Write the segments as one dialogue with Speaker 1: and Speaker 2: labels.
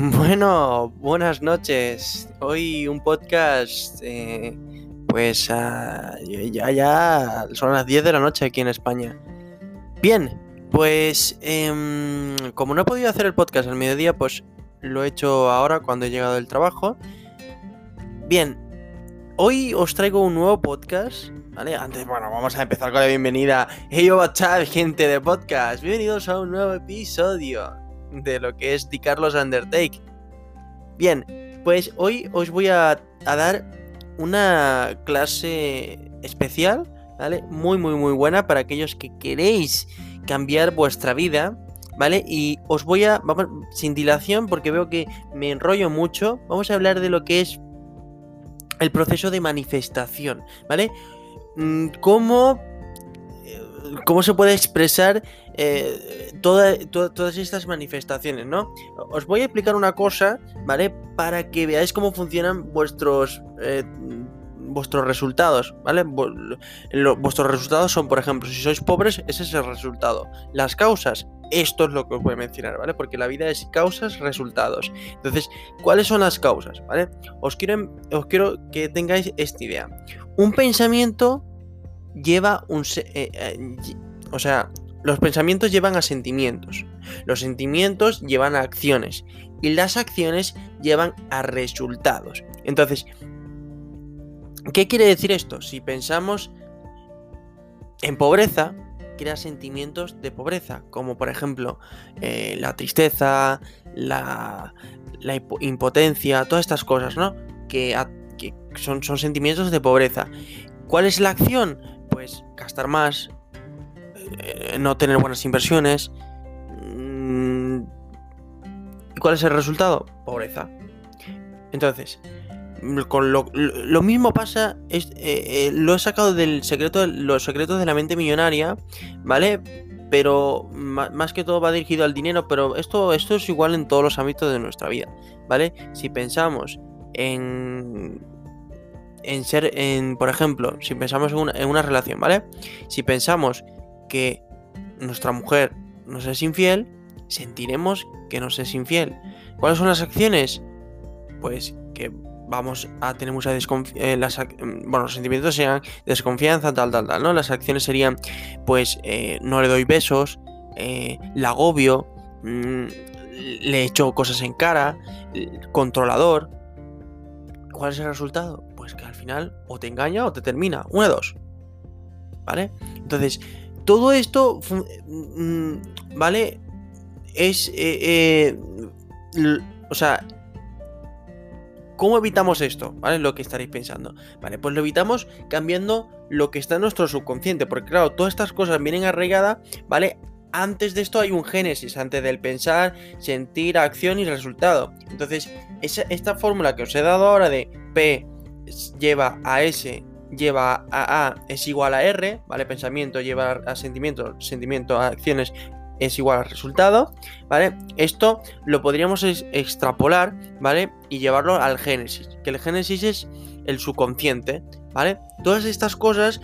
Speaker 1: Bueno, buenas noches. Hoy un podcast, eh, pues ah, ya, ya son las 10 de la noche aquí en España. Bien, pues em, como no he podido hacer el podcast al mediodía, pues lo he hecho ahora cuando he llegado del trabajo. Bien, hoy os traigo un nuevo podcast. ¿Vale? Antes, bueno, vamos a empezar con la bienvenida. Hey, up, gente de podcast. Bienvenidos a un nuevo episodio de lo que es Di Carlos Undertake. Bien, pues hoy os voy a, dar una clase especial, ¿vale? Muy, muy, muy buena para aquellos que queréis cambiar vuestra vida, ¿vale? Y os voy a, vamos, sin dilación, porque veo que me enrollo mucho, vamos a hablar de lo que es el proceso de manifestación, ¿vale? Mm, ¿Cómo, cómo se puede expresar eh, todas estas manifestaciones, ¿no? Os voy a explicar una cosa, ¿vale? Para que veáis cómo funcionan vuestros... Eh, vuestros resultados, ¿vale? vuestros resultados son, por ejemplo, si sois pobres, ese es el resultado. Las causas, esto es lo que os voy a mencionar, ¿vale? Porque la vida es causas, resultados. Entonces, ¿cuáles son las causas, ¿vale? Os quiero, os quiero que tengáis esta idea. Un pensamiento lleva un... Eh, o sea, los pensamientos llevan a sentimientos, los sentimientos llevan a acciones y las acciones llevan a resultados. Entonces, ¿qué quiere decir esto? Si pensamos en pobreza, crea sentimientos de pobreza, como por ejemplo eh, la tristeza, la, impotencia, todas estas cosas, ¿no? Que, son, son sentimientos de pobreza. ¿Cuál es la acción? Pues gastar más, eh, no tener buenas inversiones. Mm, ¿Y cuál es el resultado? Pobreza. Entonces, con lo, mismo pasa, es, eh, eh, lo he sacado del secreto, los secretos de la mente millonaria, ¿vale? Pero más que todo va dirigido al dinero, pero esto, esto es igual en todos los ámbitos de nuestra vida, ¿vale? Si pensamos en, en ser, en, por ejemplo, si pensamos en una, en una relación, ¿vale? Si pensamos que nuestra mujer nos es infiel, sentiremos que nos es infiel. ¿Cuáles son las acciones? Pues que vamos a tener mucha desconfianza. Eh, bueno, los sentimientos sean desconfianza, tal, tal, tal, ¿no? Las acciones serían, pues, eh, no le doy besos, eh, la agobio, mm, le echo cosas en cara, controlador. ¿Cuál es el resultado? Pues que al final o te engaña o te termina. Una de dos. ¿Vale? Entonces, todo esto, mm, ¿vale? Es, eh, eh, o sea, ¿cómo evitamos esto? ¿Vale? Lo que estaréis pensando. Vale, pues lo evitamos cambiando lo que está en nuestro subconsciente, porque claro, todas estas cosas vienen arraigadas, ¿vale? Antes de esto hay un génesis, antes del pensar, sentir, acción y resultado. Entonces, esta fórmula que os he dado ahora de P lleva a S lleva a A es igual a R, ¿vale? Pensamiento lleva a sentimiento, sentimiento a acciones es igual al resultado, ¿vale? Esto lo podríamos extrapolar, ¿vale? Y llevarlo al génesis, que el génesis es el subconsciente, ¿vale? Todas estas cosas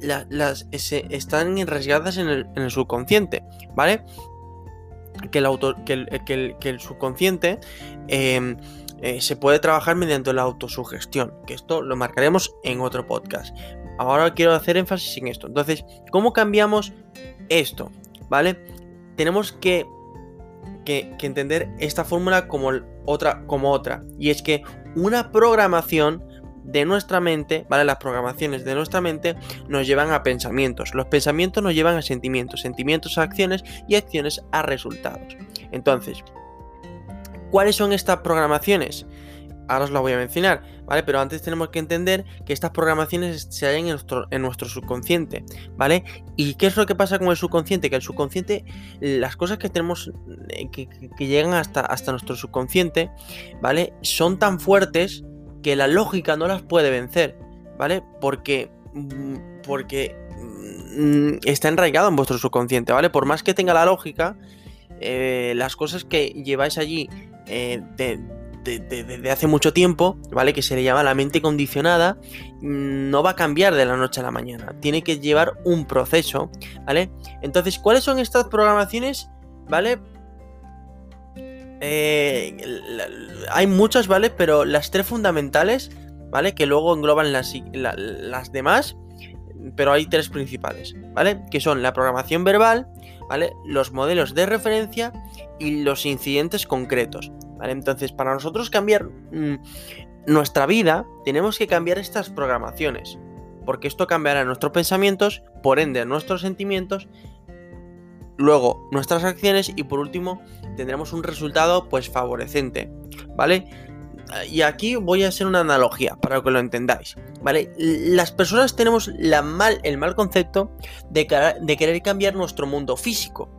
Speaker 1: las están enrasgadas en el, subconsciente, ¿vale? Que el, auto, que el, subconsciente em, eh, se puede trabajar mediante la autosugestión, que esto lo marcaremos en otro podcast. Ahora quiero hacer énfasis en esto. Entonces, ¿cómo cambiamos esto? ¿Vale? Tenemos que, que, entender esta fórmula como otra, como otra. Y es que una programación de nuestra mente, ¿vale? Las programaciones de nuestra mente nos llevan a pensamientos. Los pensamientos nos llevan a sentimientos, sentimientos a acciones y acciones a resultados. Entonces, ¿Cuáles son estas programaciones? Ahora os las voy a mencionar, ¿vale? Pero antes tenemos que entender que estas programaciones se hallan en nuestro, en nuestro subconsciente, ¿vale? ¿Y qué es lo que pasa con el subconsciente? Que el subconsciente, las cosas que tenemos, eh, que, llegan hasta, hasta nuestro subconsciente, ¿vale? Son tan fuertes que la lógica no las puede vencer, ¿vale? Porque, mm, porque mm, está enraigado en vuestro subconsciente, ¿vale? Por más que tenga la lógica, eh, las cosas que lleváis allí eh, desde hace mucho tiempo, ¿vale? Que se le llama la mente condicionada, mm, no va a cambiar de la noche a la mañana. Tiene que llevar un proceso, ¿vale? Entonces, ¿cuáles son estas programaciones? ¿Vale? eh, hay muchas, ¿vale? Pero las tres fundamentales, ¿vale? Que luego engloban las, las demás, pero hay tres principales, ¿vale? Que son la programación verbal, ¿vale? Los modelos de referencia y los incidentes concretos, ¿vale? Entonces, para nosotros cambiar mm, nuestra vida, tenemos que cambiar estas programaciones, porque esto cambiará nuestros pensamientos, por ende nuestros sentimientos luego nuestras acciones y por último tendremos un resultado pues favorecente, ¿vale? Y aquí voy a hacer una analogía para que lo entendáis, ¿vale? Las personas tenemos el mal concepto de, querer cambiar nuestro mundo físico.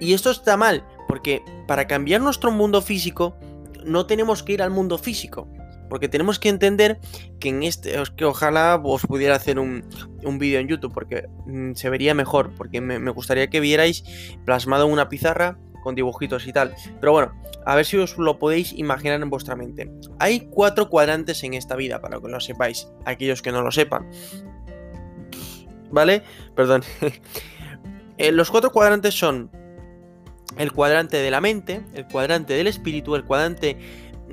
Speaker 1: Y esto está mal, porque para cambiar nuestro mundo físico no tenemos que ir al mundo físico. Porque tenemos que entender que en este, que ojalá os pudiera hacer un, vídeo en YouTube, porque mm, se vería mejor, porque me, gustaría que vierais plasmado en una pizarra con dibujitos y tal. Pero bueno, a ver si os lo podéis imaginar en vuestra mente. Hay cuatro cuadrantes en esta vida, para que lo sepáis, aquellos que no lo sepan. ¿Vale? Perdón. Eh, los cuatro cuadrantes son el cuadrante de la mente, el cuadrante del espíritu, el cuadrante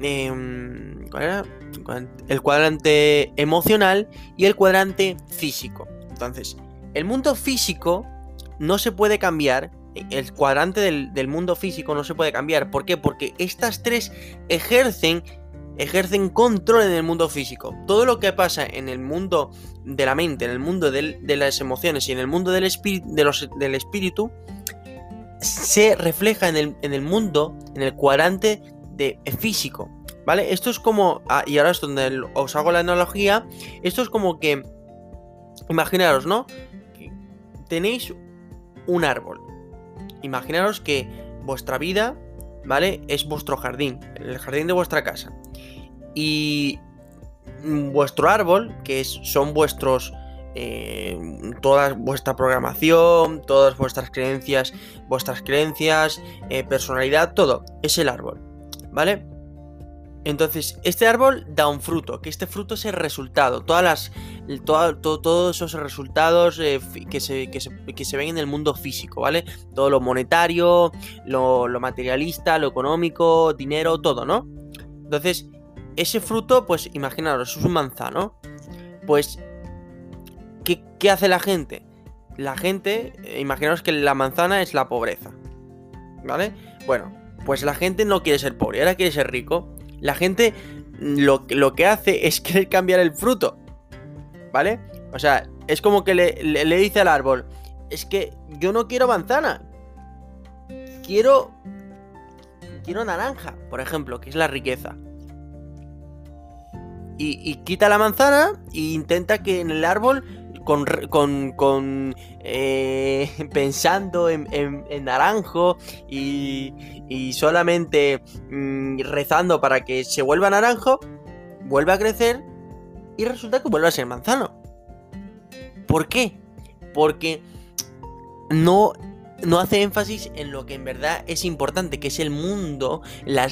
Speaker 1: Em, ¿cuál era? El cuadrante emocional y el cuadrante físico. Entonces, el mundo físico no se puede cambiar. El cuadrante del, mundo físico no se puede cambiar. ¿Por qué? Porque estas tres ejercen ejercen control en el mundo físico. Todo lo que pasa en el mundo de la mente, en el mundo de las emociones y en el mundo del, espíritu, se refleja en el, en el, mundo, en el cuadrante de físico, ¿vale? Esto es como, ah, y ahora es donde os hago la analogía, esto es como que, imaginaros, ¿no? Tenéis un árbol. Imaginaros que vuestra vida, ¿vale? Es vuestro jardín, el jardín de vuestra casa. Y vuestro árbol, que es, son vuestros... Eh, toda vuestra programación, todas vuestras creencias, vuestras creencias, eh, personalidad, todo, es el árbol. ¿vale? Entonces, este árbol da un fruto, que este fruto es el resultado, todas las, todos esos resultados eh, que, se, que, se, ven en el mundo físico, ¿vale? Todo lo monetario, lo, materialista, lo económico, dinero, todo, ¿no? Entonces, ese fruto, pues imaginaros, es un manzano. Pues, ¿qué, qué hace la gente? La gente, eh, imaginaros que la manzana es la pobreza, ¿vale? Bueno, pues la gente no quiere ser pobre, ahora quiere ser rico. La gente lo, lo que hace es querer cambiar el fruto. ¿Vale? O sea, es como que le, dice al árbol, es que yo no quiero manzana. Quiero... Quiero naranja, por ejemplo, que es la riqueza. Y, y, quita la manzana e intenta que en el árbol con, con, eh, pensando en, naranjo y, solamente mm, rezando para que se vuelva naranjo, vuelve a crecer y resulta que vuelve a ser manzano. ¿Por qué? Porque no, no hace énfasis en lo que en verdad es importante, que es el mundo,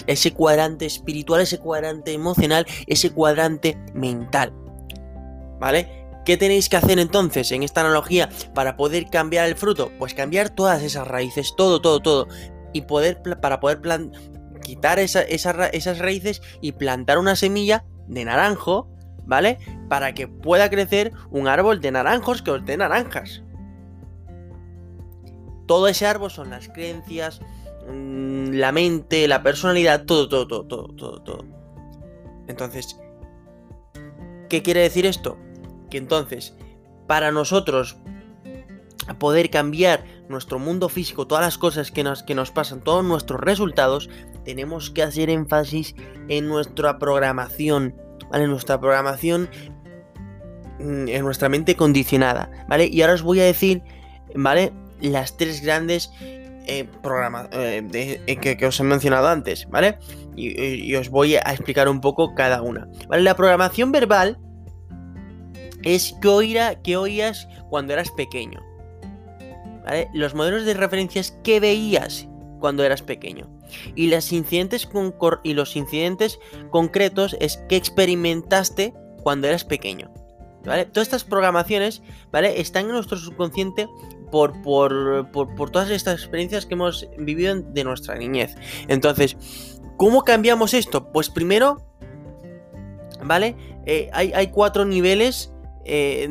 Speaker 1: ese cuadrante espiritual, ese cuadrante emocional, ese cuadrante mental. ¿Vale? ¿Qué tenéis que hacer entonces en esta analogía para poder cambiar el fruto? Pues cambiar todas esas raíces, todo, todo, todo. Y poder, para poder quitar esas raíces y plantar una semilla de naranjo, ¿vale? Para que pueda crecer un árbol de naranjos que os dé naranjas. Todo ese árbol son las creencias, mm, la mente, la personalidad, todo, todo, todo, todo, todo, todo. Entonces, ¿qué quiere decir esto? Que entonces, para nosotros poder cambiar nuestro mundo físico, todas las cosas que nos, que nos pasan, todos nuestros resultados, tenemos que hacer énfasis en nuestra programación, ¿vale? En nuestra programación, mm, en nuestra mente condicionada, ¿vale? Y ahora os voy a decir, ¿vale? Las tres grandes eh, programas eh, eh, que, os he mencionado antes, ¿vale? Y, y, os voy a explicar un poco cada una, ¿vale? La programación verbal es que, que oías cuando eras pequeño. ¿Vale? Los modelos de referencias que veías cuando eras pequeño. Y, los incidentes y los incidentes concretos es que experimentaste cuando eras pequeño. ¿Vale? Todas estas programaciones, ¿vale? Están en nuestro subconsciente por, por, por, todas estas experiencias que hemos vivido de nuestra niñez. Entonces, ¿cómo cambiamos esto? Pues primero, ¿vale? Eh, hay, cuatro niveles. Eh,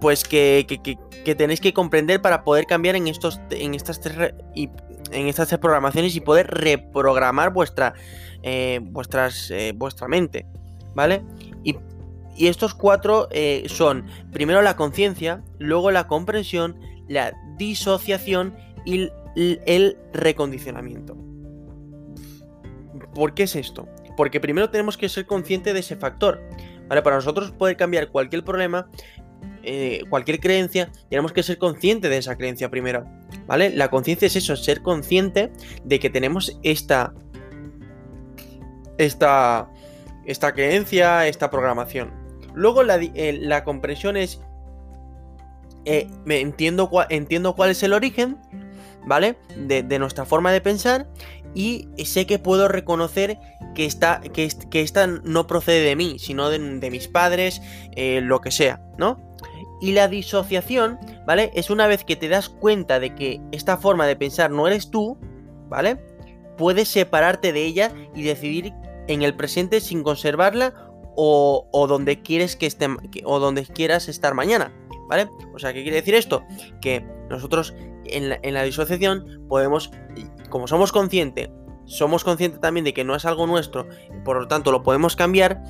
Speaker 1: pues que, que, tenéis que comprender para poder cambiar en estos en estas tres en estas tres programaciones y poder reprogramar vuestra eh, vuestras vuestra mente vale y y estos cuatro eh, son primero la conciencia, luego la comprensión, la disociación y el recondicionamiento. ¿Por qué es esto? Porque primero tenemos que ser conscientes de ese factor. ¿Vale? Para nosotros poder cambiar cualquier problema, eh, cualquier creencia, tenemos que ser conscientes de esa creencia primero. ¿Vale? La conciencia es eso, ser consciente de que tenemos esta. Esta. Esta creencia, esta programación. Luego la, eh, comprensión es... Eh, entiendo, entiendo cuál es el origen, ¿vale? De, nuestra forma de pensar y sé que puedo reconocer que esta, que, que no procede de mí, sino de, mis padres, eh, lo que sea, ¿no? Y la disociación, ¿vale? Es una vez que te das cuenta de que esta forma de pensar no eres tú, ¿vale? Puedes separarte de ella y decidir en el presente sin conservarla o, donde quieres que esté o donde quieras estar mañana, ¿vale? O sea, ¿qué quiere decir esto? Que nosotros en la, disociación podemos, como somos conscientes, somos conscientes también de que no es algo nuestro, por lo tanto lo podemos cambiar,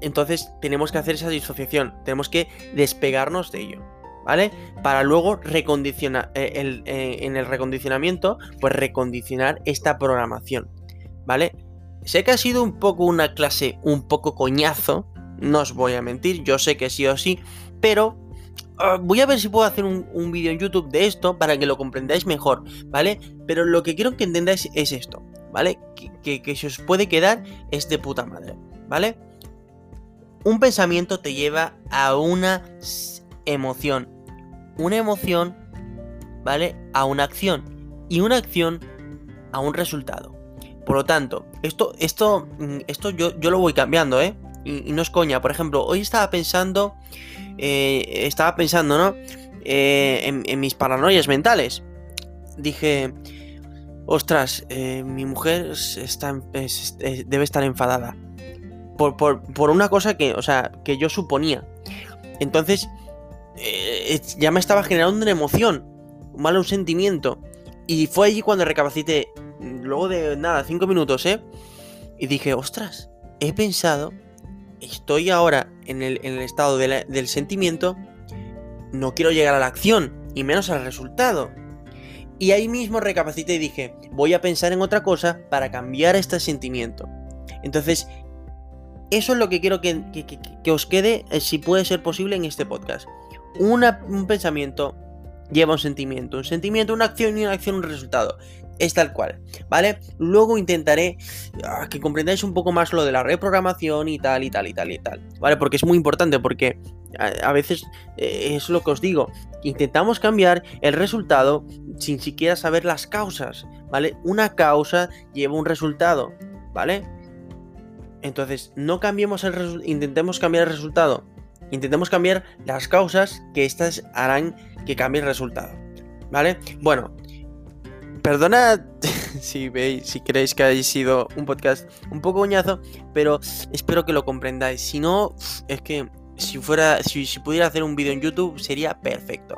Speaker 1: entonces tenemos que hacer esa disociación, tenemos que despegarnos de ello, ¿vale? Para luego recondicionar, eh, eh, en el recondicionamiento, pues recondicionar esta programación, ¿vale? Sé que ha sido un poco una clase un poco coñazo, no os voy a mentir, yo sé que sí o sí, pero ah, voy a ver si puedo hacer un, vídeo en YouTube de esto para que lo comprendáis mejor, ¿vale? Pero lo que quiero que entendáis es esto, ¿vale? Que, que, se os puede quedar es de puta madre, ¿vale? Un pensamiento te lleva a una emoción, una emoción, ¿vale? A una acción y una acción a un resultado. Por lo tanto, esto, esto, mm, esto yo, yo lo voy cambiando, ¿eh? Y, no es coña. Por ejemplo, hoy estaba pensando. Eh, estaba pensando, ¿no? Eh, en, mis paranoias mentales. Dije. Ostras, eh, mi mujer está, debe estar enfadada. Por, por, una cosa que, o sea, que yo suponía. Entonces, ya me estaba generando una emoción. Un mal un sentimiento. Y fue allí cuando recapacité luego de nada, cinco minutos, ¿eh? Y dije, ostras, he pensado, estoy ahora en el, estado del sentimiento, no quiero llegar a la acción, y menos al resultado. Y ahí mismo recapacité y dije, voy a pensar en otra cosa para cambiar este sentimiento. Entonces, eso es lo que quiero que, os quede, eh, si puede ser posible, en este podcast. un pensamiento lleva un sentimiento, un sentimiento, una acción y una acción, un resultado es tal cual, ¿vale? Luego intentaré ah, que comprendáis un poco más lo de la reprogramación y tal, y tal, y tal, y tal, ¿vale? Porque es muy importante, porque a, veces eh, es lo que os digo, intentamos cambiar el resultado sin siquiera saber las causas, ¿vale? Una causa lleva un resultado, ¿vale? Entonces, no cambiemos el intentemos cambiar el resultado, intentemos cambiar las causas que estas harán que cambie el resultado, ¿vale? Bueno, Perdonad si veis, si creéis que haya sido un podcast un poco uñazo, pero espero que lo comprendáis. Si no, es que si fuera, si, pudiera hacer un vídeo en YouTube sería perfecto.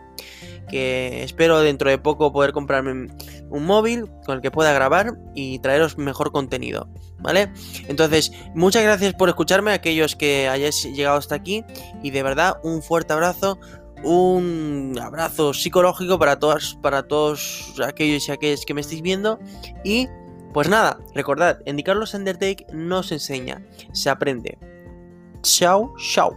Speaker 1: Que espero dentro de poco poder comprarme un móvil con el que pueda grabar y traeros mejor contenido, ¿vale? Entonces, muchas gracias por escucharme, aquellos que hayáis llegado hasta aquí y de verdad un fuerte abrazo un abrazo psicológico para todos, para todos aquellos y aquellos que me estéis viendo. Y pues nada, recordad, en Carlos Undertake no se enseña, se aprende. Chao, chao.